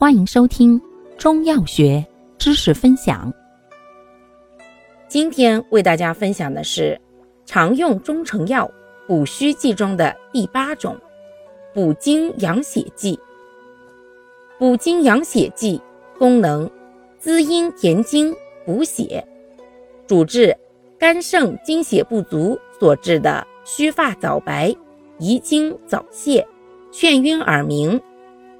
欢迎收听中药学知识分享。今天为大家分享的是常用中成药补虚剂中的第八种补精养血剂。补精养血剂功能滋阴填精补血，主治肝肾精血不足所致的须发早白、遗精早泄、眩晕耳鸣。